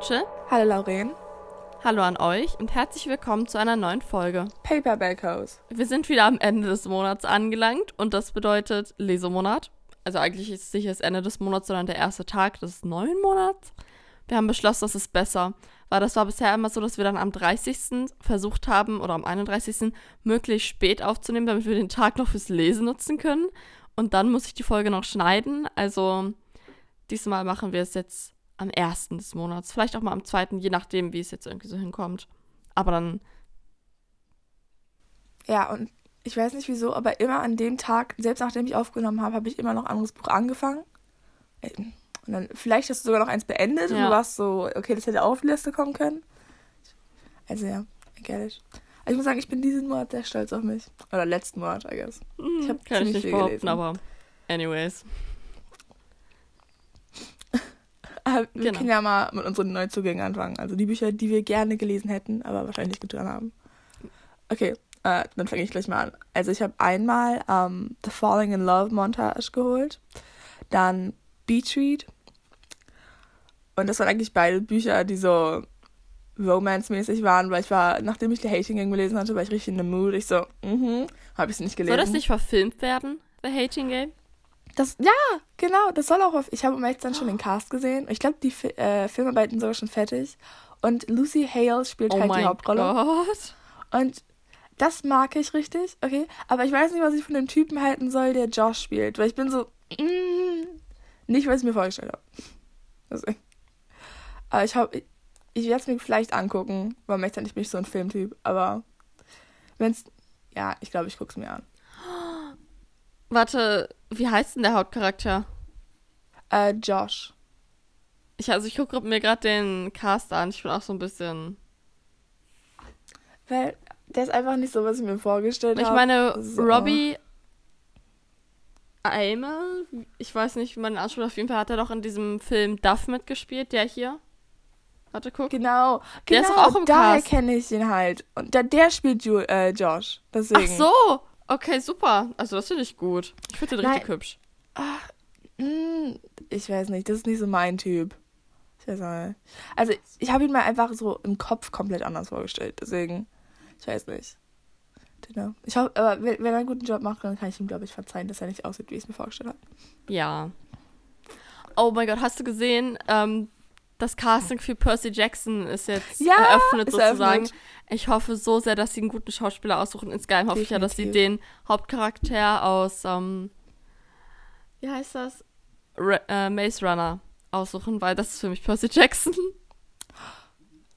Rachel. Hallo Lauren. Hallo an euch und herzlich willkommen zu einer neuen Folge. Paperback House. Wir sind wieder am Ende des Monats angelangt und das bedeutet Lesemonat. Also eigentlich ist es nicht das Ende des Monats, sondern der erste Tag des neuen Monats. Wir haben beschlossen, das ist besser, weil das war bisher immer so, dass wir dann am 30. versucht haben oder am 31. möglichst spät aufzunehmen, damit wir den Tag noch fürs Lesen nutzen können. Und dann muss ich die Folge noch schneiden. Also diesmal machen wir es jetzt am 1. des Monats. Vielleicht auch mal am 2., je nachdem, wie es jetzt irgendwie so hinkommt. Aber dann. Ja, und ich weiß nicht wieso, aber immer an dem Tag, selbst nachdem ich aufgenommen habe, habe ich immer noch ein anderes Buch angefangen. Äh, und dann, vielleicht hast du sogar noch eins beendet Ja. und du warst so, okay, das hätte auf die Liste kommen können. Also ja, it. Also ich muss sagen, ich bin diesen Monat sehr stolz auf mich. Oder letzten Monat, I guess. Ich habe Hm, ich ziemlich nicht viel behaupten, gelesen. aber. Anyways. Aber wir Genau. können ja mal mit unseren Neuzugängen anfangen. Also die Bücher, die wir gerne gelesen hätten, aber wahrscheinlich nicht getan haben. Okay, äh, dann fange ich gleich mal an. Also ich habe einmal ähm, The Falling in Love Montage geholt, dann Beach Read. Und das waren eigentlich beide Bücher, die so romance-mäßig waren, weil ich war, nachdem ich The Hating Game gelesen hatte, war ich richtig in the mood. Ich so, mhm, habe ich es nicht gelesen. Soll das nicht verfilmt werden, The Hating Game? Das, ja, genau, das soll auch auf. Ich habe um ehrlich sein schon den Cast gesehen. Ich glaube, die äh, Filmarbeiten sind sogar schon fertig. Und Lucy Hale spielt Oh halt die mein Hauptrolle. Gott. Und das mag ich richtig, okay. Aber ich weiß nicht, was ich von dem Typen halten soll, der Josh spielt. Weil ich bin so, mm, nicht, was ich mir vorgestellt habe. Deswegen. Aber ich hoffe, ich, ich werde es mir vielleicht angucken, weil man ist nicht bin ich so ein Filmtyp. Aber wenn's, ja, ich glaube, ich gucke es mir an. Warte, wie heißt denn der Hauptcharakter? Äh, Josh. Ich, also ich gucke mir gerade den Cast an. Ich bin auch so ein bisschen. Weil der ist einfach nicht so, was ich mir vorgestellt habe. Ich meine, So. Robbie Eimer, ich weiß nicht, wie man ihn ausspricht. Auf jeden Fall hat er doch in diesem Film Duff mitgespielt, der hier. Warte, guck. Genau, Der genau, ist auch im daher kenne ich ihn halt. Und der, der spielt Ju äh, Josh. Deswegen. Ach so. Okay, super. Also das finde ich gut. Ich finde den Nein. richtig hübsch. Hm, ich weiß nicht, das ist nicht so mein Typ. Ich weiß nicht. Also, ich habe ihn mal einfach so im Kopf komplett anders vorgestellt. Deswegen, ich weiß nicht. Genau. Ich hoffe, aber wenn, wenn er einen guten Job macht, dann kann ich ihm, glaube ich, verzeihen, dass er nicht aussieht, wie ich es mir vorgestellt habe. Ja. Oh mein Gott, hast du gesehen, ähm, das Casting für Percy Jackson ist jetzt Ja, eröffnet ist sozusagen. eröffnet. Ich hoffe so sehr, dass sie einen guten Schauspieler aussuchen. Insgeheim hoffe ich ja, dass sie Definitiv. den Hauptcharakter aus, ähm, wie heißt das? Ra äh, Maze Runner aussuchen, weil das ist für mich Percy Jackson.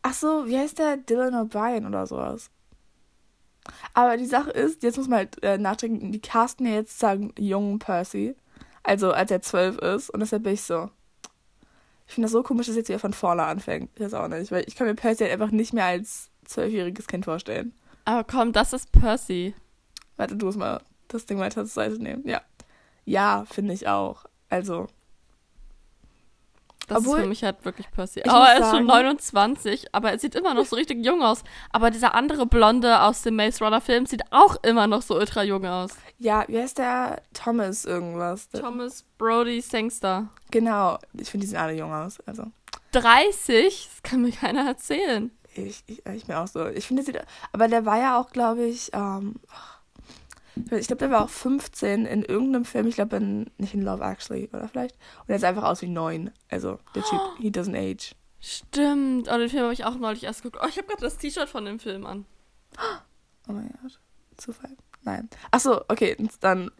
Ach so, wie heißt der? Dylan O'Brien oder sowas. Aber die Sache ist, jetzt muss man halt äh, nachdenken, die casten ja jetzt sagen jungen Percy. Also als er zwölf ist. Und deshalb bin ich so. Ich finde das so komisch, dass jetzt wieder von vorne anfängt. Ich weiß auch nicht. Weil ich kann mir Percy halt einfach nicht mehr als zwölfjähriges Kind vorstellen. Aber komm, das ist Percy. Warte, du musst mal das Ding weiter zur Seite nehmen. Ja. Ja, finde ich auch. Also. Das Obwohl, ist für mich halt wirklich Percy. Aber er ist schon sagen- 29, aber er sieht immer noch so richtig jung aus. Aber dieser andere Blonde aus dem Maze Runner Film sieht auch immer noch so ultra jung aus. Ja, wie heißt der? Thomas irgendwas. Der- Thomas Brody Sangster. Genau. Ich finde, die sehen alle jung aus. Also. 30? Das kann mir keiner erzählen. Ich, ich, ich bin auch so. Ich finde, sie, aber der war ja auch, glaube ich, ähm, ich glaube, der war auch 15 in irgendeinem Film. Ich glaube, in, nicht in Love Actually, oder vielleicht. Und er sah einfach aus wie neun. Also, der Typ, he doesn't age. Stimmt. Oh, den Film habe ich auch neulich erst geguckt. Oh, ich habe gerade das T-Shirt von dem Film an. Oh mein Gott. Zufall. Nein. Ach so, okay, dann.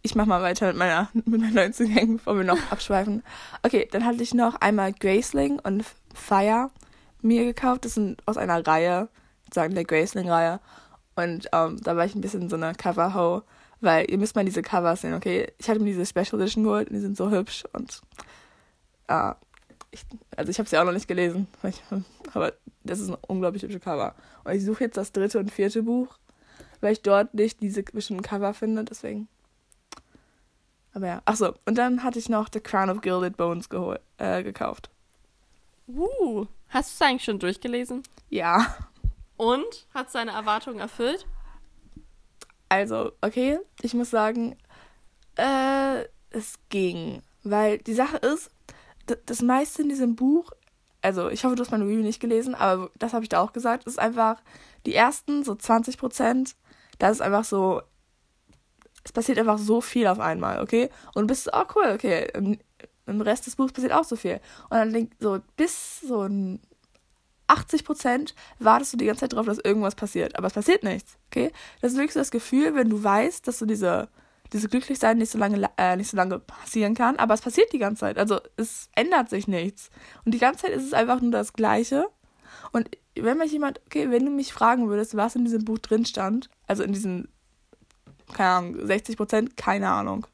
Ich mach mal weiter mit meiner, mit meinen neuen Zugängen, bevor wir noch abschweifen. Okay, dann hatte ich noch einmal Graceling und Fire mir gekauft. Das sind aus einer Reihe, sozusagen der Graceling-Reihe. Und ähm, da war ich ein bisschen so eine Cover-Ho, weil ihr müsst mal diese Covers sehen, okay? Ich hatte mir diese Special Edition geholt und die sind so hübsch und äh, ich, also ich habe sie auch noch nicht gelesen, ich, aber das ist ein unglaublich hübsche Cover. Und ich suche jetzt das dritte und vierte Buch, weil ich dort nicht diese bestimmten Cover finde, deswegen. Aber ja, ach so. Und dann hatte ich noch The Crown of Gilded Bones äh, gekauft. Uh, hast du es eigentlich schon durchgelesen? Ja. Und? Hat seine Erwartungen erfüllt? Also, okay, ich muss sagen, äh, es ging. Weil die Sache ist, das meiste in diesem Buch also ich hoffe, du hast meine Review nicht gelesen, aber das habe ich da auch gesagt, ist einfach die ersten so 20 Prozent, das ist einfach so, es passiert einfach so viel auf einmal, okay? Und bist oh cool, okay, im, im Rest des Buchs passiert auch so viel. Und dann denk, so bis so ein 80 Prozent wartest du die ganze Zeit darauf, dass irgendwas passiert. Aber es passiert nichts, okay? Das ist wirklich so das Gefühl, wenn du weißt, dass du diese, diese Glücklichsein nicht so lange, äh, nicht so lange passieren kann, aber es passiert die ganze Zeit. Also es ändert sich nichts. Und die ganze Zeit ist es einfach nur das Gleiche. Und wenn mich jemand, okay, wenn du mich fragen würdest, was in diesem Buch drin stand, also in diesen, keine Ahnung, 60 Prozent, keine Ahnung.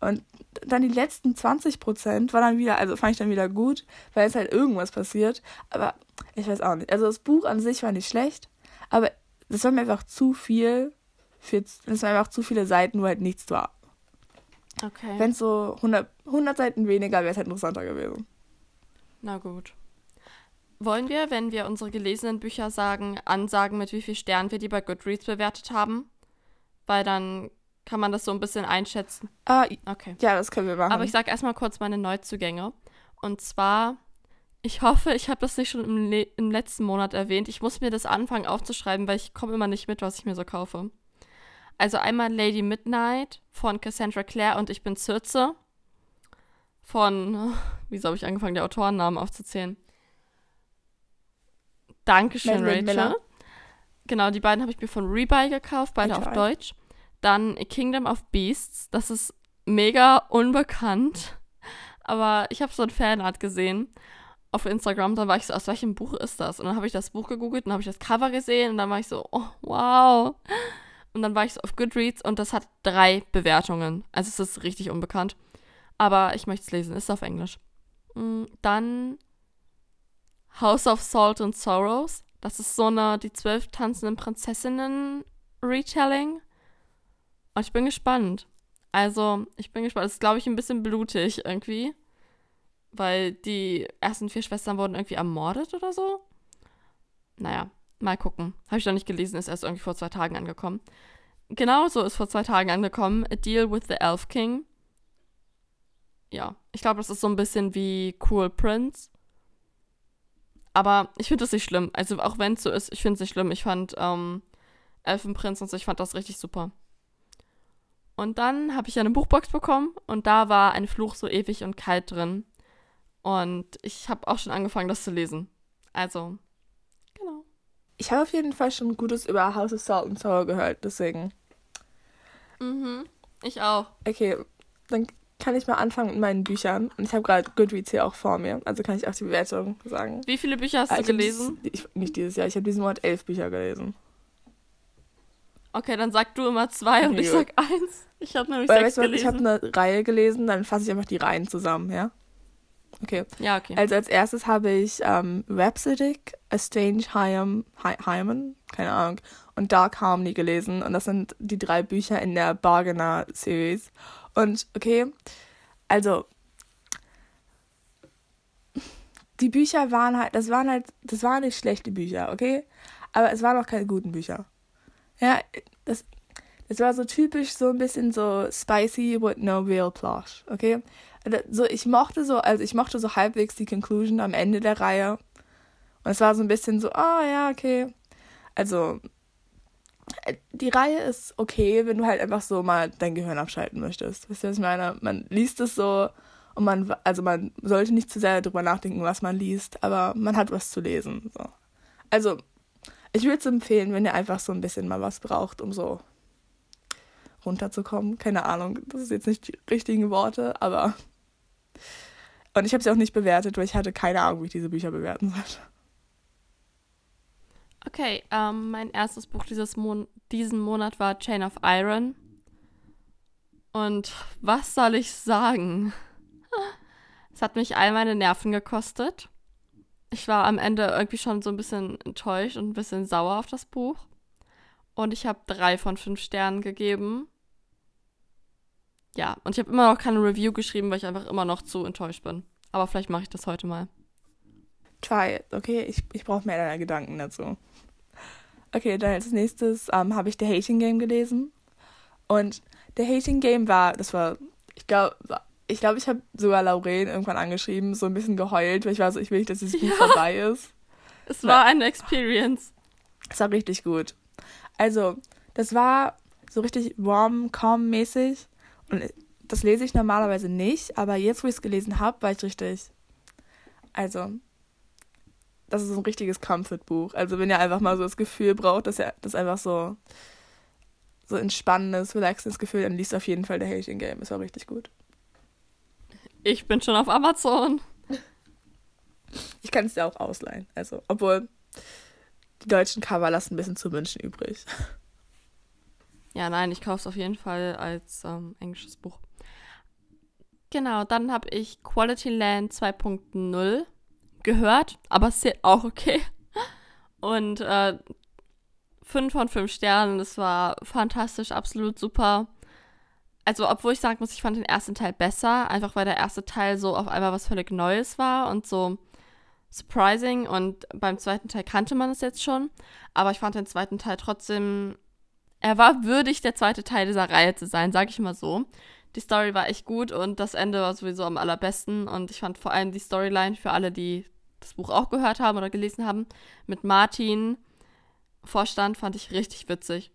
Und dann die letzten 20 Prozent war dann wieder, also fand ich dann wieder gut, weil es halt irgendwas passiert. Aber ich weiß auch nicht. Also das Buch an sich war nicht schlecht, aber das war mir einfach zu viel. Für, das waren einfach zu viele Seiten, wo halt nichts war. Okay. Wenn es so 100, 100 Seiten weniger wäre es halt interessanter gewesen. Na gut. Wollen wir, wenn wir unsere gelesenen Bücher sagen, ansagen, mit wie viel Sternen wir die bei Goodreads bewertet haben? Weil dann kann man das so ein bisschen einschätzen. Ah, Okay. ja, das können wir machen. Aber ich sag erstmal kurz meine Neuzugänge. Und zwar, ich hoffe, ich habe das nicht schon im, Le im letzten Monat erwähnt. Ich muss mir das anfangen aufzuschreiben, weil ich komme immer nicht mit, was ich mir so kaufe. Also einmal Lady Midnight von Cassandra Clare und Ich bin Circe. Von, wieso habe ich angefangen, die Autorennamen aufzuzählen? Dankeschön, Madeline Rachel. Miller. Genau, die beiden habe ich mir von Rebuy gekauft, beide auf. Deutsch. Dann Kingdom of Beasts, das ist mega unbekannt. Aber ich habe so ein Fanart gesehen auf Instagram. Dann war ich so, aus welchem Buch ist das? Und dann habe ich das Buch gegoogelt und habe ich das Cover gesehen und dann war ich so, oh, wow. Und dann war ich so auf Goodreads und das hat drei Bewertungen. Also es ist richtig unbekannt. Aber ich möchte es lesen, ist auf Englisch. Mm, Dann House of Salt and Sorrows. Das ist so eine die zwölf tanzenden Prinzessinnen Retelling. Und ich bin gespannt. Also, ich bin gespannt. Es ist, glaube ich, ein bisschen blutig irgendwie. Weil die ersten vier Schwestern wurden irgendwie ermordet oder so. Naja, mal gucken. Habe ich noch nicht gelesen, ist erst irgendwie vor zwei Tagen angekommen. Genauso ist vor zwei Tagen angekommen. A Deal with the Elf King. Ja, ich glaube, das ist so ein bisschen wie Cool Prince. Aber ich finde das nicht schlimm. Also, auch wenn es so ist, ich finde es nicht schlimm. Ich fand ähm, Elfenprinz und so, ich fand das richtig super. Und dann habe ich eine Buchbox bekommen und da war ein Fluch so ewig und kalt drin. Und ich habe auch schon angefangen, das zu lesen. Also, genau. ich habe auf jeden Fall schon Gutes über House of Salt and Sour gehört, deswegen. Mhm. Ich auch. Okay, dann kann ich mal anfangen mit meinen Büchern. Und ich habe gerade Goodreads hier auch vor mir, also kann ich auch die Bewertung sagen. Wie viele Bücher hast Ah, du ich hab gelesen? Dieses, ich, nicht dieses Jahr, ich habe diesen Monat elf Bücher gelesen. Okay, dann sag du immer zwei und Okay, ich sag eins. Ich habe nämlich Weil, sechs weißt du, was, ich gelesen. habe eine Reihe gelesen, dann fasse ich einfach die Reihen zusammen, ja? Okay. ja, okay. Also als erstes habe ich ähm, Rhapsodic, A Strange Hyam, Hy Hymen, keine Ahnung, und Dark Harmony gelesen. Und das sind die drei Bücher in der Bargainer Series. Und okay, also die Bücher waren halt, das waren halt, das waren nicht schlechte Bücher, okay? Aber es waren auch keine guten Bücher. Ja, das, das war so typisch so ein bisschen so spicy with no real plot, okay? So, ich mochte so, also ich mochte so halbwegs die Conclusion am Ende der Reihe. Und es war so ein bisschen so, ah ja, okay. Also, äh, die Reihe ist okay, wenn du halt einfach so mal dein Gehirn abschalten möchtest. Wisst ihr, was ich meine? Man liest es so und man, also man sollte nicht zu sehr darüber nachdenken, was man liest, aber man hat was zu lesen. So. Also, ich würde es empfehlen, wenn ihr einfach so ein bisschen mal was braucht, um so runterzukommen. Keine Ahnung, das ist jetzt nicht die richtigen Worte, aber. Und ich habe sie auch nicht bewertet, weil ich hatte keine Ahnung, wie ich diese Bücher bewerten sollte. Okay, ähm, mein erstes Buch dieses Mon diesen Monat war Chain of Iron. Und was soll ich sagen? Es hat mich all meine Nerven gekostet. Ich war am Ende irgendwie schon so ein bisschen enttäuscht und ein bisschen sauer auf das Buch. Und ich habe drei von fünf Sternen gegeben. Ja, und ich habe immer noch keine Review geschrieben, weil ich einfach immer noch zu enttäuscht bin. Aber vielleicht mache ich das heute mal. Try it, okay? Ich, ich brauche mehr deiner Gedanken dazu. Okay, dann als nächstes ähm, habe ich The Hating Game gelesen. Und The Hating Game war, das war, ich glaube, ich glaube, ich habe sogar Lauren irgendwann angeschrieben, so ein bisschen geheult, weil ich war so, ich will nicht, dass dieses Buch vorbei ist. Es war eine Experience. Es war richtig gut. Also, das war so richtig rom-com-mäßig. Und das lese ich normalerweise nicht, aber jetzt, wo ich es gelesen habe, war ich richtig. Also, das ist ein richtiges Comfort-Buch. Also, wenn ihr einfach mal so das Gefühl braucht, dass ihr das einfach so, so entspannendes, relaxendes Gefühl, dann liest auf jeden Fall The Hating Game. Es war richtig gut. Ich bin schon auf Amazon. Ich kann es dir auch ausleihen. Also, obwohl die deutschen Cover lassen ein bisschen zu wünschen übrig. Ja, nein, ich kaufe es auf jeden Fall als ähm, englisches Buch. Genau, dann habe ich Quality Land 2.0 gehört, aber es ist auch okay. Und äh, 5 von 5 Sternen, das war fantastisch, absolut super. Also, obwohl ich sagen muss, ich fand den ersten Teil besser, einfach weil der erste Teil so auf einmal was völlig Neues war und so surprising. Und beim zweiten Teil kannte man es jetzt schon. Aber ich fand den zweiten Teil trotzdem, er war würdig, der zweite Teil dieser Reihe zu sein, sag ich mal so. Die Story war echt gut und das Ende war sowieso am allerbesten. Und ich fand vor allem die Storyline für alle, die das Buch auch gehört haben oder gelesen haben, mit Martin Vorstand, fand ich richtig witzig.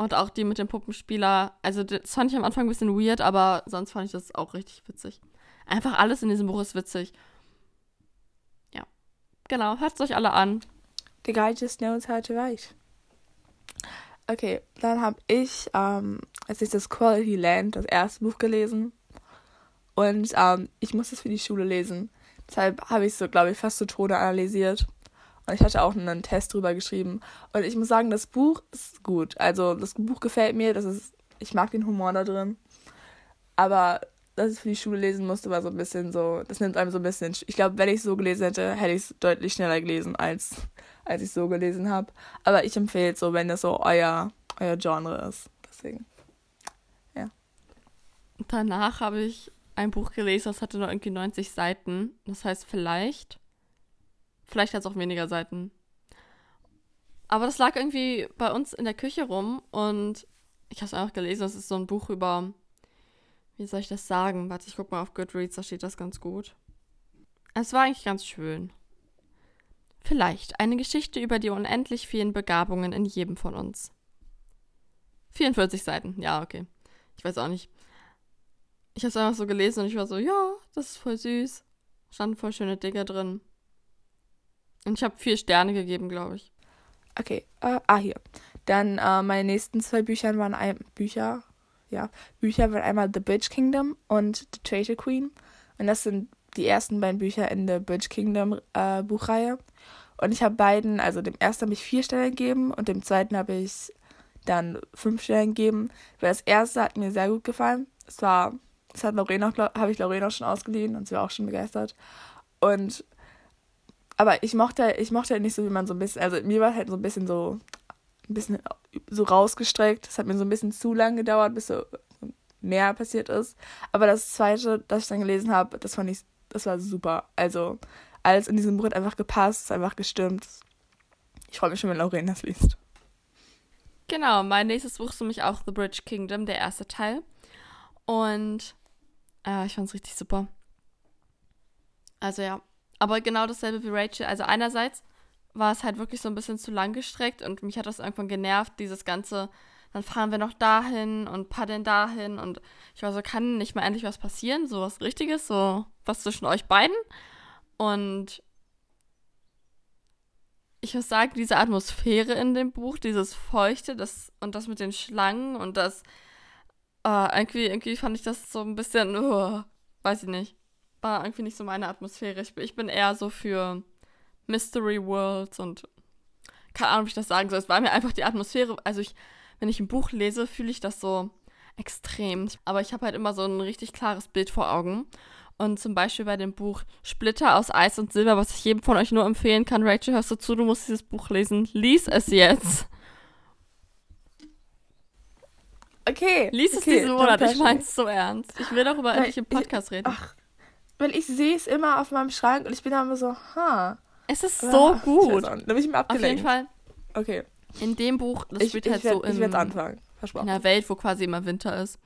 Und auch die mit dem Puppenspieler. Also, das fand ich am Anfang ein bisschen weird, aber sonst fand ich das auch richtig witzig. Einfach alles in diesem Buch ist witzig. Ja. Genau, hört es euch alle an. The guy just knows how to write. Okay, dann habe ich ähm, als ich das Quality Land, das erste Buch gelesen. Und ähm, ich musste es für die Schule lesen. Deshalb habe ich es so, glaube ich, fast zu Tode analysiert. Und ich hatte auch einen Test drüber geschrieben. Und ich muss sagen, das Buch ist gut. Also das Buch gefällt mir. Das ist, ich mag den Humor da drin. Aber dass ich für die Schule lesen musste, war so ein bisschen so, das nimmt einem so ein bisschen. Ich glaube, wenn ich es so gelesen hätte, hätte ich es deutlich schneller gelesen, als, als ich es so gelesen habe. Aber ich empfehle es so, wenn das so euer, euer Genre ist. Deswegen. Ja. Danach habe ich ein Buch gelesen, das hatte nur irgendwie 90 Seiten. Das heißt, vielleicht Vielleicht hat es auch weniger Seiten. Aber das lag irgendwie bei uns in der Küche rum und ich habe es einfach gelesen. Das ist so ein Buch über, wie soll ich das sagen? Warte, ich guck mal auf Goodreads, da steht das ganz gut. Es war eigentlich ganz schön. Vielleicht eine Geschichte über die unendlich vielen Begabungen in jedem von uns. 44 Seiten, ja, okay. Ich weiß auch nicht. Ich habe es einfach so gelesen und ich war so, ja, das ist voll süß. Standen voll schöne Dinge drin. Und ich habe vier Sterne gegeben, glaube ich. Okay, äh, ah, hier. Dann äh, meine nächsten zwei Bücher waren ein Bücher, ja, Bücher waren einmal The Bitch Kingdom und The Traitor Queen. Und das sind die ersten beiden Bücher in der Bitch Kingdom äh, Buchreihe. Und ich habe beiden, also dem ersten habe ich vier Sterne gegeben und dem zweiten habe ich dann fünf Sterne gegeben. Weil das erste hat mir sehr gut gefallen. Es war, das hat Lorena, habe ich Lorena schon ausgeliehen und sie war auch schon begeistert. Und aber ich mochte, ich mochte halt nicht so, wie man so ein bisschen, also mir war halt so ein bisschen so, ein bisschen so rausgestreckt. Es hat mir so ein bisschen zu lang gedauert, bis so mehr passiert ist. Aber das zweite, das ich dann gelesen habe, das fand ich, das war super. Also alles in diesem Buch hat einfach gepasst, einfach gestimmt. Ich freue mich schon, wenn Lauren das liest. Genau, mein nächstes Buch ist für mich auch The Bridge Kingdom, der erste Teil. Und äh, ich fand es richtig super. Also ja, aber genau dasselbe wie Rachel. Also einerseits war es halt wirklich so ein bisschen zu lang gestreckt und mich hat das irgendwann genervt, dieses ganze, dann fahren wir noch dahin und paddeln dahin und ich war so, kann nicht mal endlich was passieren, so was Richtiges, so was zwischen euch beiden. Und ich muss sagen, diese Atmosphäre in dem Buch, dieses Feuchte, das und das mit den Schlangen und das, äh, irgendwie, irgendwie fand ich das so ein bisschen, uh, weiß ich nicht war irgendwie nicht so meine Atmosphäre. Ich, ich bin eher so für Mystery Worlds und keine Ahnung, wie ich das sagen soll. Es war mir einfach die Atmosphäre. Also ich, wenn ich ein Buch lese, fühle ich das so extrem. Aber ich habe halt immer so ein richtig klares Bild vor Augen. Und zum Beispiel bei dem Buch Splitter aus Eis und Silber, was ich jedem von euch nur empfehlen kann. Rachel, hörst du zu, du musst dieses Buch lesen. Lies es jetzt. Okay. Lies es okay, diesen Monat, ich mein's so ernst. Ich will darüber endlich im Podcast ich, reden. Ach, weil ich sehe es immer auf meinem Schrank und ich bin immer so, ha. Es ist so ach, gut. Da bin ich mir abgelenkt. Auf jeden Fall. Okay. In dem Buch, das ich, spielt halt werd, so in, ich anfangen. in einer Welt, wo quasi immer Winter ist.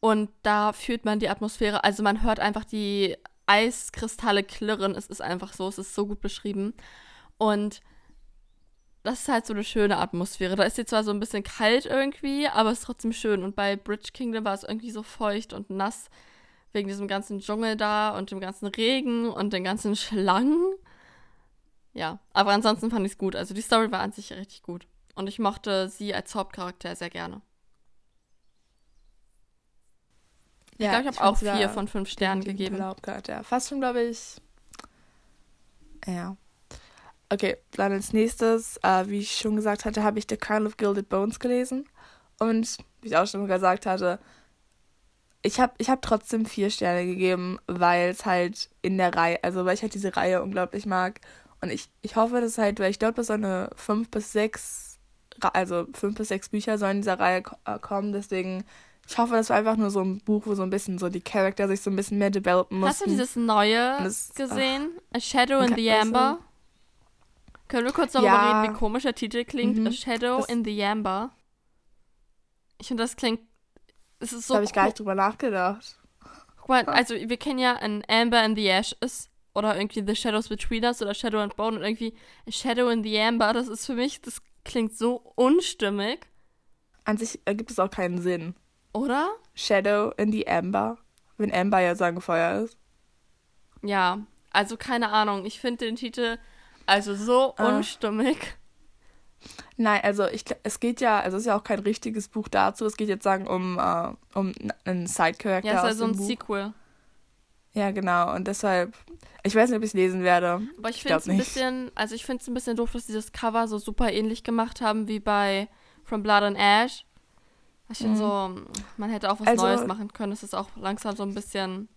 Und da fühlt man die Atmosphäre, also man hört einfach die Eiskristalle klirren. Es ist einfach so, es ist so gut beschrieben. Und das ist halt so eine schöne Atmosphäre. Da ist jetzt zwar so ein bisschen kalt irgendwie, aber es ist trotzdem schön. Und bei Bridge Kingdom war es irgendwie so feucht und nass wegen diesem ganzen Dschungel da und dem ganzen Regen und den ganzen Schlangen. Ja, aber ansonsten fand ich es gut. Also die Story war an sich richtig gut. Und ich mochte sie als Hauptcharakter sehr gerne. Ich glaube, ich habe auch vier von fünf Sternen gegeben. Hauptcharakter. Fast schon, glaube ich. Ja. Okay, dann als nächstes, äh, wie ich schon gesagt hatte, habe ich The Crown of Gilded Bones gelesen. Und wie ich auch schon gesagt hatte, ich habe ich hab trotzdem vier Sterne gegeben, weil es halt in der Reihe, also weil ich halt diese Reihe unglaublich mag. Und ich, ich hoffe, dass halt, weil ich glaube, dass so eine fünf bis sechs, also fünf bis sechs Bücher sollen in dieser Reihe äh, kommen. Deswegen, ich hoffe, das war einfach nur so ein Buch, wo so ein bisschen so die Charakter sich so ein bisschen mehr developen mussten. Hast du dieses neue das, gesehen? Ach, A Shadow in the Amber? Können wir kurz darüber ja. reden, wie komisch der Titel klingt? Mhm. A Shadow das in the Amber. Ich finde, das klingt. Es ist so. Da habe ich gar nicht drüber nachgedacht. Guck mal, also wir kennen ja ein Amber in the Ashes oder irgendwie The Shadows Between Us oder Shadow and Bone und irgendwie Shadow in the Amber. Das ist für mich, das klingt so unstimmig. An sich ergibt es auch keinen Sinn. Oder? Shadow in the Amber. Wenn Amber ja sagen Feuer ist. Ja, also keine Ahnung. Ich finde den Titel also so ah. unstimmig. Nein, also ich, es geht ja, also es ist ja auch kein richtiges Buch dazu. Es geht jetzt sagen um, uh, um einen Side-Character. Ja, es ist ja so ein Buch. Sequel. Ja, genau. Und deshalb, ich weiß nicht, ob ich es lesen werde. Aber ich, ich finde es ein bisschen, also ich finde es ein bisschen doof, dass sie das Cover so super ähnlich gemacht haben wie bei From Blood and Ash. Ich finde mhm. so, man hätte auch was also, Neues machen können. Es ist auch langsam so ein bisschen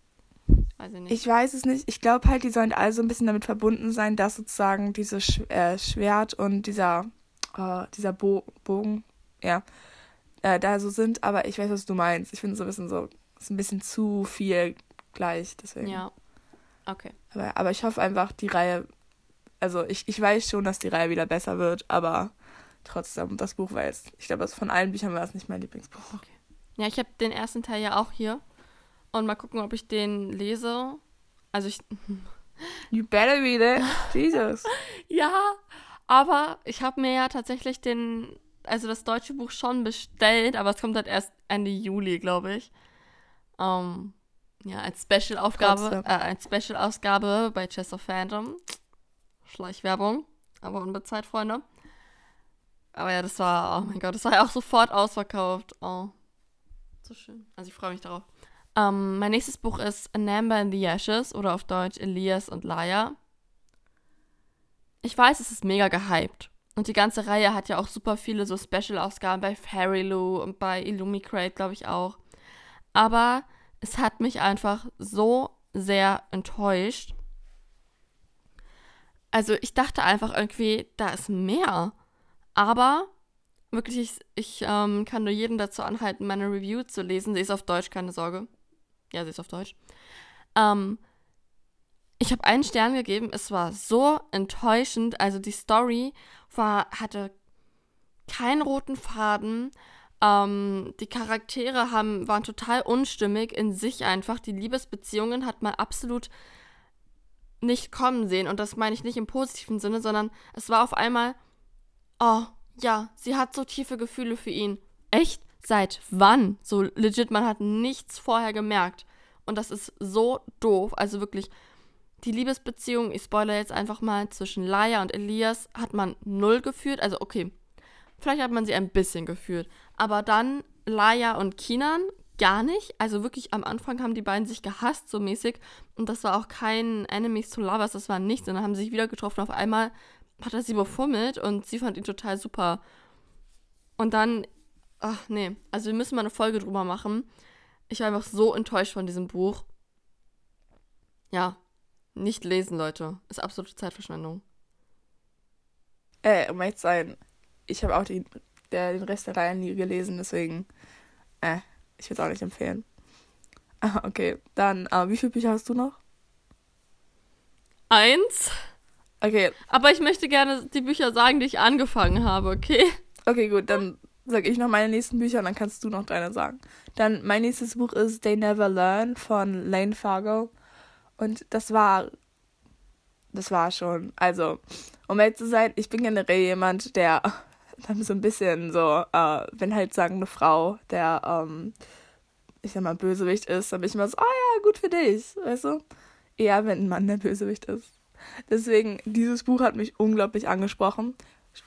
Weiß ich nicht. Ich weiß es nicht. Ich glaube halt, die sollen alle so ein bisschen damit verbunden sein, dass sozusagen dieses Sch äh, Schwert und dieser, äh, dieser Bo Bogen, ja, äh, da so sind. Aber ich weiß, was du meinst. Ich finde es so ein bisschen so, ist ein bisschen zu viel gleich. Deswegen. Ja. Okay. Aber, aber ich hoffe einfach, die Reihe, also ich, ich weiß schon, dass die Reihe wieder besser wird, aber trotzdem, das Buch war jetzt, ich glaube, von allen Büchern war es nicht mein Lieblingsbuch. Okay. Ja, ich habe den ersten Teil ja auch hier. Und mal gucken, ob ich den lese. Also ich. You better read it. Jesus. ja, aber ich habe mir ja tatsächlich den, also das deutsche Buch schon bestellt, aber es kommt halt erst Ende Juli, glaube ich. Um, ähm, ja, als Special-Aufgabe, äh, als Special-Ausgabe bei Chess of Phantom. Schleichwerbung, aber unbezahlt, Freunde. Aber ja, das war, oh mein Gott, das war ja auch sofort ausverkauft. Oh, so schön. Also ich freue mich darauf. Ähm, mein nächstes Buch ist A Number in the Ashes oder auf Deutsch Elias und Laia. Ich weiß, es ist mega gehypt. Und die ganze Reihe hat ja auch super viele so Special-Ausgaben bei Fairy Lou und bei Illumicrate, glaube ich auch. Aber es hat mich einfach so sehr enttäuscht. Also ich dachte einfach irgendwie, da ist mehr. Aber wirklich, ich, ich ähm, kann nur jeden dazu anhalten, meine Review zu lesen. Sie ist auf Deutsch, keine Sorge. Ja, sie ist auf Deutsch. Ähm, ich habe einen Stern gegeben. Es war so enttäuschend. Also die Story war, hatte keinen roten Faden. Ähm, die Charaktere haben, waren total unstimmig in sich einfach. Die Liebesbeziehungen hat man absolut nicht kommen sehen. Und das meine ich nicht im positiven Sinne, sondern es war auf einmal, oh, ja, sie hat so tiefe Gefühle für ihn. Echt? Seit wann? So legit, man hat nichts vorher gemerkt. Und das ist so doof. Also wirklich, die Liebesbeziehung, ich spoilere jetzt einfach mal, zwischen Laia und Elias hat man null geführt. Also okay, vielleicht hat man sie ein bisschen geführt. Aber dann Laia und Kinan gar nicht. Also wirklich am Anfang haben die beiden sich gehasst, so mäßig. Und das war auch kein Enemies to Lovers, das war nichts. Und dann haben sie sich wieder getroffen. Auf einmal hat er sie befummelt und sie fand ihn total super. Und dann Ach, nee. Also wir müssen mal eine Folge drüber machen. Ich war einfach so enttäuscht von diesem Buch. Ja, nicht lesen, Leute. Ist absolute Zeitverschwendung. Äh, um ehrlich zu sein, ich habe auch den, der, den Rest der Reihe nie gelesen, deswegen, äh, ich würde es auch nicht empfehlen. Ah, okay, dann, äh, wie viele Bücher hast du noch? Eins. Okay. Aber ich möchte gerne die Bücher sagen, die ich angefangen habe, okay? Okay, gut, dann sag ich noch meine nächsten Bücher und dann kannst du noch deine sagen. Dann mein nächstes Buch ist They Never Learn von Lane Fargo. Und das war. Das war schon. Also, um ehrlich zu sein, ich bin generell jemand, der dann so ein bisschen so, äh, wenn halt sagen eine Frau, der, ähm, ich sag mal, Bösewicht ist, dann bin ich immer so, oh ja, gut für dich, weißt du? Eher, wenn ein Mann der Bösewicht ist. Deswegen, dieses Buch hat mich unglaublich angesprochen,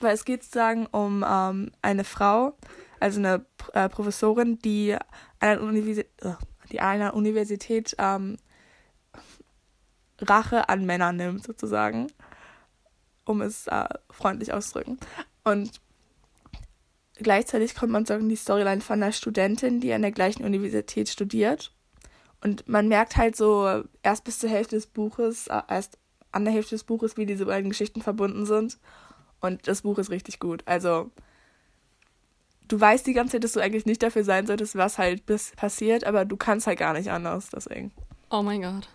weil es geht sozusagen um ähm, eine Frau, also eine äh, Professorin, die an einer, Universi uh, die einer Universität ähm, Rache an Männern nimmt, sozusagen, um es äh, freundlich auszudrücken. Und gleichzeitig kommt man so in die Storyline von einer Studentin, die an der gleichen Universität studiert. Und man merkt halt so erst bis zur Hälfte des Buches, äh, erst an der Hälfte des Buches, wie diese beiden Geschichten verbunden sind. Und das Buch ist richtig gut. Also, du weißt die ganze Zeit, dass du eigentlich nicht dafür sein solltest, was halt bis passiert, aber du kannst halt gar nicht anders, deswegen. Oh mein Gott.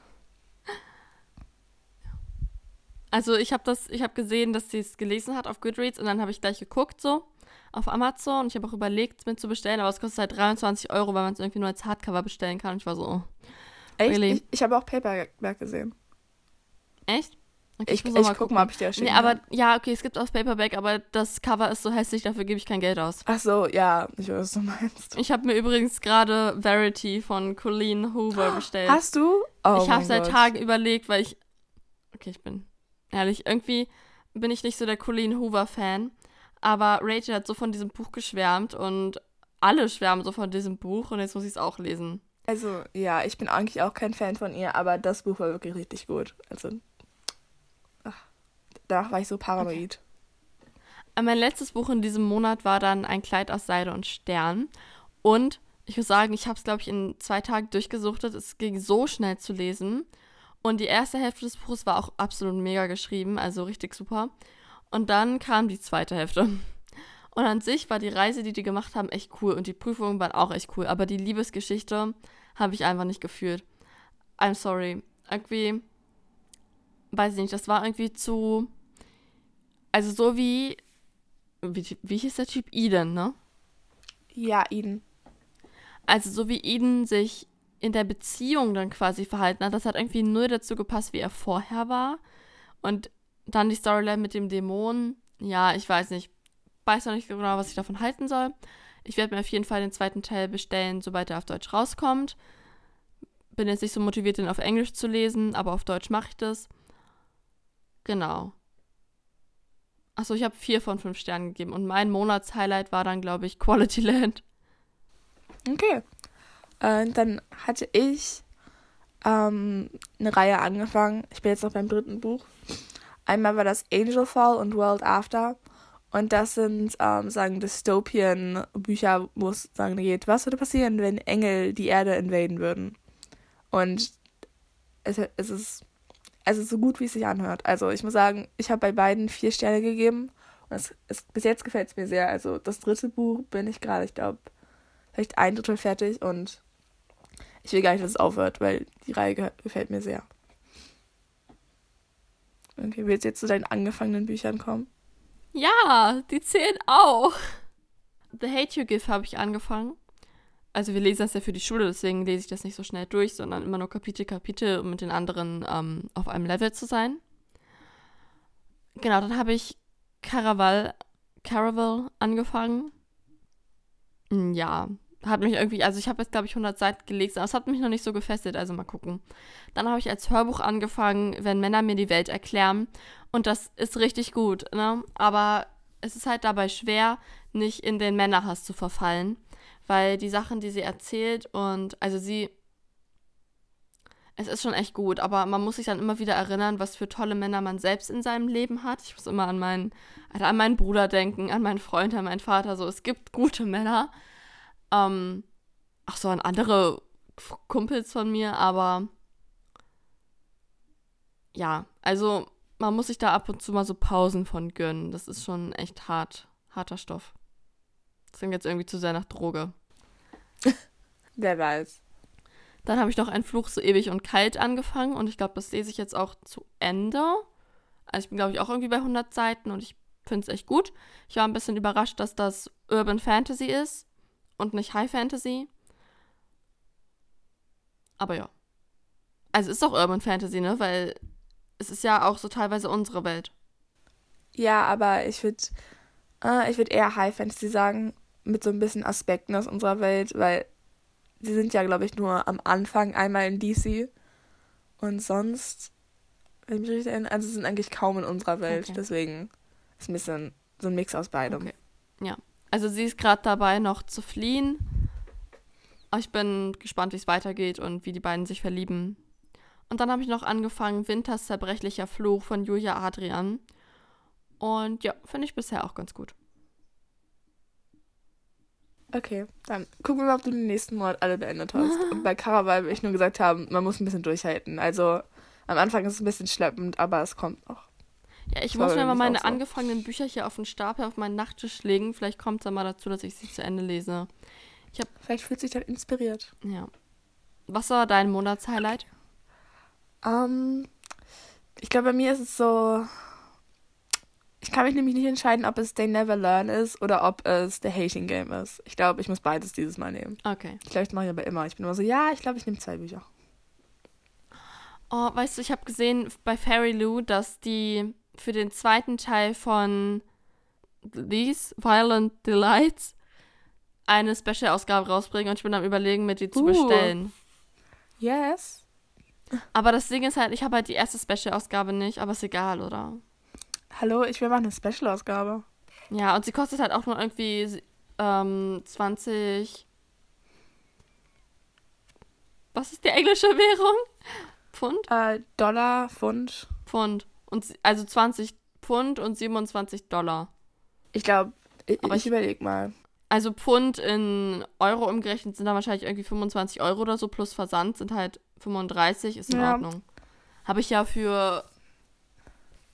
Also ich habe das, ich habe gesehen, dass sie es gelesen hat auf Goodreads und dann habe ich gleich geguckt so auf Amazon und ich habe auch überlegt, es mir zu bestellen, aber es kostet halt 23 Euro, weil man es irgendwie nur als Hardcover bestellen kann. Und ich war so, oh, Echt? Really? Ich, ich habe auch Paperback gesehen. Echt? Okay, ich, ich, ich guck mal, ob ich dir das Nee, aber ja, okay, es gibt auch Paperback, aber das Cover ist so hässlich, dafür gebe ich kein Geld aus. Ach so, ja, ich weiß, was du meinst. Ich habe mir übrigens gerade Verity von Colleen Hoover bestellt. Hast du? Oh ich habe seit. Tagen überlegt, weil ich Okay, ich bin ehrlich, irgendwie bin ich nicht so der Colleen Hoover Fan, aber Rachel hat so von diesem Buch geschwärmt und alle schwärmen so von diesem Buch und jetzt muss ich es auch lesen. Also, ja, ich bin eigentlich auch kein Fan von ihr, aber das Buch war wirklich richtig gut. Also, ach, danach war ich so paranoid. Okay. Mein letztes Buch in diesem Monat war dann Ein Kleid aus Seide und Stern. Und ich muss sagen, ich habe es, glaube ich, in zwei Tagen durchgesuchtet. Es ging so schnell zu lesen. Und die erste Hälfte des Buches war auch absolut mega geschrieben, also richtig super. Und dann kam die zweite Hälfte. Und an sich war die Reise, die die gemacht haben, echt cool. Und die Prüfungen waren auch echt cool. Aber die Liebesgeschichte habe ich einfach nicht gefühlt. I'm sorry. Irgendwie, weiß ich nicht, das war irgendwie zu. Also so wie. Wie, wie hieß der Typ? Eden, ne? Ja, Eden. Also so wie Eden sich in der Beziehung dann quasi verhalten hat, das hat irgendwie nur dazu gepasst, wie er vorher war. Und dann die Storyline mit dem Dämon. Ja, ich weiß nicht. Weiß noch nicht genau, was ich davon halten soll. Ich werde mir auf jeden Fall den zweiten Teil bestellen, sobald er auf Deutsch rauskommt. Bin jetzt nicht so motiviert, den auf Englisch zu lesen, aber auf Deutsch mache ich das. Genau. Achso, ich habe vier von fünf Sternen gegeben und mein Monatshighlight war dann, glaube ich, Quality Land. Okay. Äh, dann hatte ich ähm, eine Reihe angefangen. Ich bin jetzt noch beim dritten Buch. Einmal war das Angel Fall und World After. Und das sind, ähm, sagen, Dystopien-Bücher, wo es sagen geht, was würde passieren, wenn Engel die Erde invaden würden. Und es, es ist ist so gut, wie es sich anhört. Also ich muss sagen, ich habe bei beiden vier Sterne gegeben. Und es, es, bis jetzt gefällt es mir sehr. Also das dritte Buch bin ich gerade, ich glaube, vielleicht ein Drittel fertig und ich will gar nicht, dass es aufhört, weil die Reihe gefällt mir sehr. Okay, willst du jetzt zu deinen angefangenen Büchern kommen? Ja, die zählen auch. The Hate You Give habe ich angefangen. Also wir lesen das ja für die Schule, deswegen lese ich das nicht so schnell durch, sondern immer nur Kapitel, Kapitel, um mit den anderen ähm, auf einem Level zu sein. Genau, dann habe ich Caraval, Caraval angefangen. Hm, ja, hat mich irgendwie, also ich habe jetzt, glaube ich, 100 Seiten gelesen, aber es hat mich noch nicht so gefesselt, also mal gucken. Dann habe ich als Hörbuch angefangen, wenn Männer mir die Welt erklären. Und das ist richtig gut, ne? Aber es ist halt dabei schwer, nicht in den Männerhass zu verfallen, weil die Sachen, die sie erzählt und, also sie, es ist schon echt gut, aber man muss sich dann immer wieder erinnern, was für tolle Männer man selbst in seinem Leben hat. Ich muss immer an meinen, also an meinen Bruder denken, an meinen Freund, an meinen Vater, so, es gibt gute Männer ähm, ach so, an andere Kumpels von mir, aber ja, also man muss sich da ab und zu mal so Pausen von gönnen. Das ist schon echt hart, harter Stoff. Das klingt jetzt irgendwie zu sehr nach Droge. Wer weiß. Dann habe ich noch ein Fluch so ewig und kalt angefangen und ich glaube, das lese ich jetzt auch zu Ende. Also ich bin, glaube ich, auch irgendwie bei 100 Seiten und ich Finde es echt gut. Ich war ein bisschen überrascht, dass das Urban Fantasy ist und nicht High Fantasy. Aber ja. Also ist doch Urban Fantasy, ne? Weil es ist ja auch so teilweise unsere Welt. Ja, aber ich würde äh, ich würd eher High Fantasy sagen, mit so ein bisschen Aspekten aus unserer Welt, weil sie sind ja, glaube ich, nur am Anfang einmal in DC. Und sonst, wenn ich mich richtig erinnere, also sie sind eigentlich kaum in unserer Welt. Okay. Deswegen ist ein bisschen so ein Mix aus beidem. Okay. Ja. Also sie ist gerade dabei, noch zu fliehen. Ich bin gespannt, wie es weitergeht und wie die beiden sich verlieben. Und dann habe ich noch angefangen, Winters zerbrechlicher Fluch von Julia Adrian. Und ja, finde ich bisher auch ganz gut. Okay, dann gucken wir mal, ob du den nächsten Monat alle beendet hast. Und bei Caraval will ich nur gesagt haben, man muss ein bisschen durchhalten. Also am Anfang ist es ein bisschen schleppend, aber es kommt noch. Ja, ich Das muss mir mal meine so. angefangenen Bücher hier auf den Stapel auf meinen Nachttisch legen. Vielleicht kommt es dann mal dazu, dass ich sie zu Ende lese. Vielleicht fühlt sich dann inspiriert. Ja. Was war dein Monatshighlight? Ähm, ich glaube, bei mir ist es so. Ich kann mich nämlich nicht entscheiden, ob es They Never Learn ist oder ob es The Hating Game ist. Ich glaube, ich muss beides dieses Mal nehmen. Okay. Ich glaube, ich mache ich aber immer. Ich bin immer so, ja, ich glaube, ich nehme zwei Bücher. Oh, weißt du, ich habe gesehen bei Fairy Lou, dass die für den zweiten Teil von These Violent Delights eine Special-Ausgabe rausbringen und ich bin am überlegen, mir die zu Uh. bestellen. Yes. Aber das Ding ist halt, ich habe halt die erste Special-Ausgabe nicht, aber ist egal, oder? Hallo, ich will machen eine Special-Ausgabe. Ja, und sie kostet halt auch nur irgendwie ähm, 20. Was ist die englische Währung? Pfund? Äh, Dollar, Pfund. Pfund. Und, also 20 Pfund und 27 Dollar. Ich glaube, ich, Aber ich überlege mal. Also Pfund in Euro umgerechnet sind da wahrscheinlich irgendwie 25 Euro oder so, plus Versand sind halt 35, ist in Ja. Ordnung. Habe ich ja für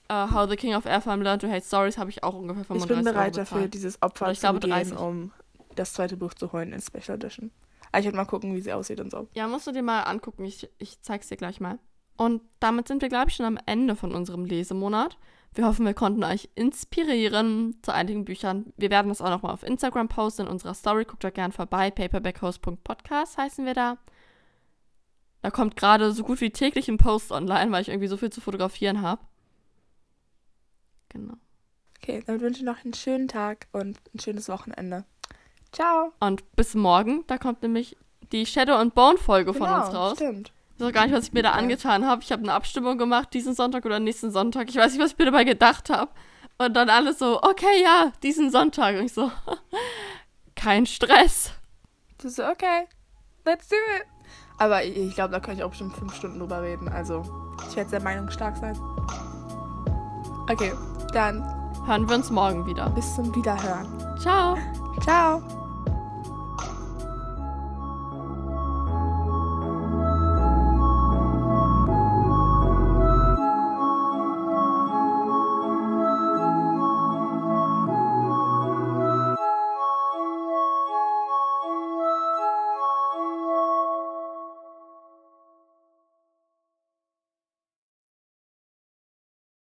äh, How the King of Airfarm Learned to Hate Stories habe ich auch ungefähr Ich 35 bin bereit Euro dafür, dieses Opfer Oder ich zu glaube begehen, 30. um das zweite Buch zu holen in Special Edition. Aber ich werde mal gucken, wie sie aussieht und so. Ja, musst du dir mal angucken. Ich, ich zeig's dir gleich mal. Und damit sind wir, glaube ich, schon am Ende von unserem Lesemonat. Wir hoffen, wir konnten euch inspirieren zu einigen Büchern. Wir werden das auch nochmal auf Instagram posten in unserer Story. Guckt da gern vorbei. paperbackhouse.podcast heißen wir da. Da kommt gerade so gut wie täglich ein Post online, weil ich irgendwie so viel zu fotografieren habe. Genau. Okay, damit wünsche ich noch einen schönen Tag und ein schönes Wochenende. Ciao. Und bis morgen, da kommt nämlich die Shadow and Bone Folge von genau, uns raus. stimmt. Ich weiß auch gar nicht, was ich mir da angetan habe. Ich habe eine Abstimmung gemacht, diesen Sonntag oder nächsten Sonntag. Ich weiß nicht, was ich mir dabei gedacht habe. Und dann alles so, okay, ja, diesen Sonntag. Und ich so, kein Stress. Du so, okay, let's do it. Aber ich, ich glaube, da kann ich auch bestimmt fünf Stunden drüber reden. Also, ich werde sehr meinungsstark sein. Okay, dann Hören wir uns morgen wieder. bis zum Wiederhören. Ciao. Ciao.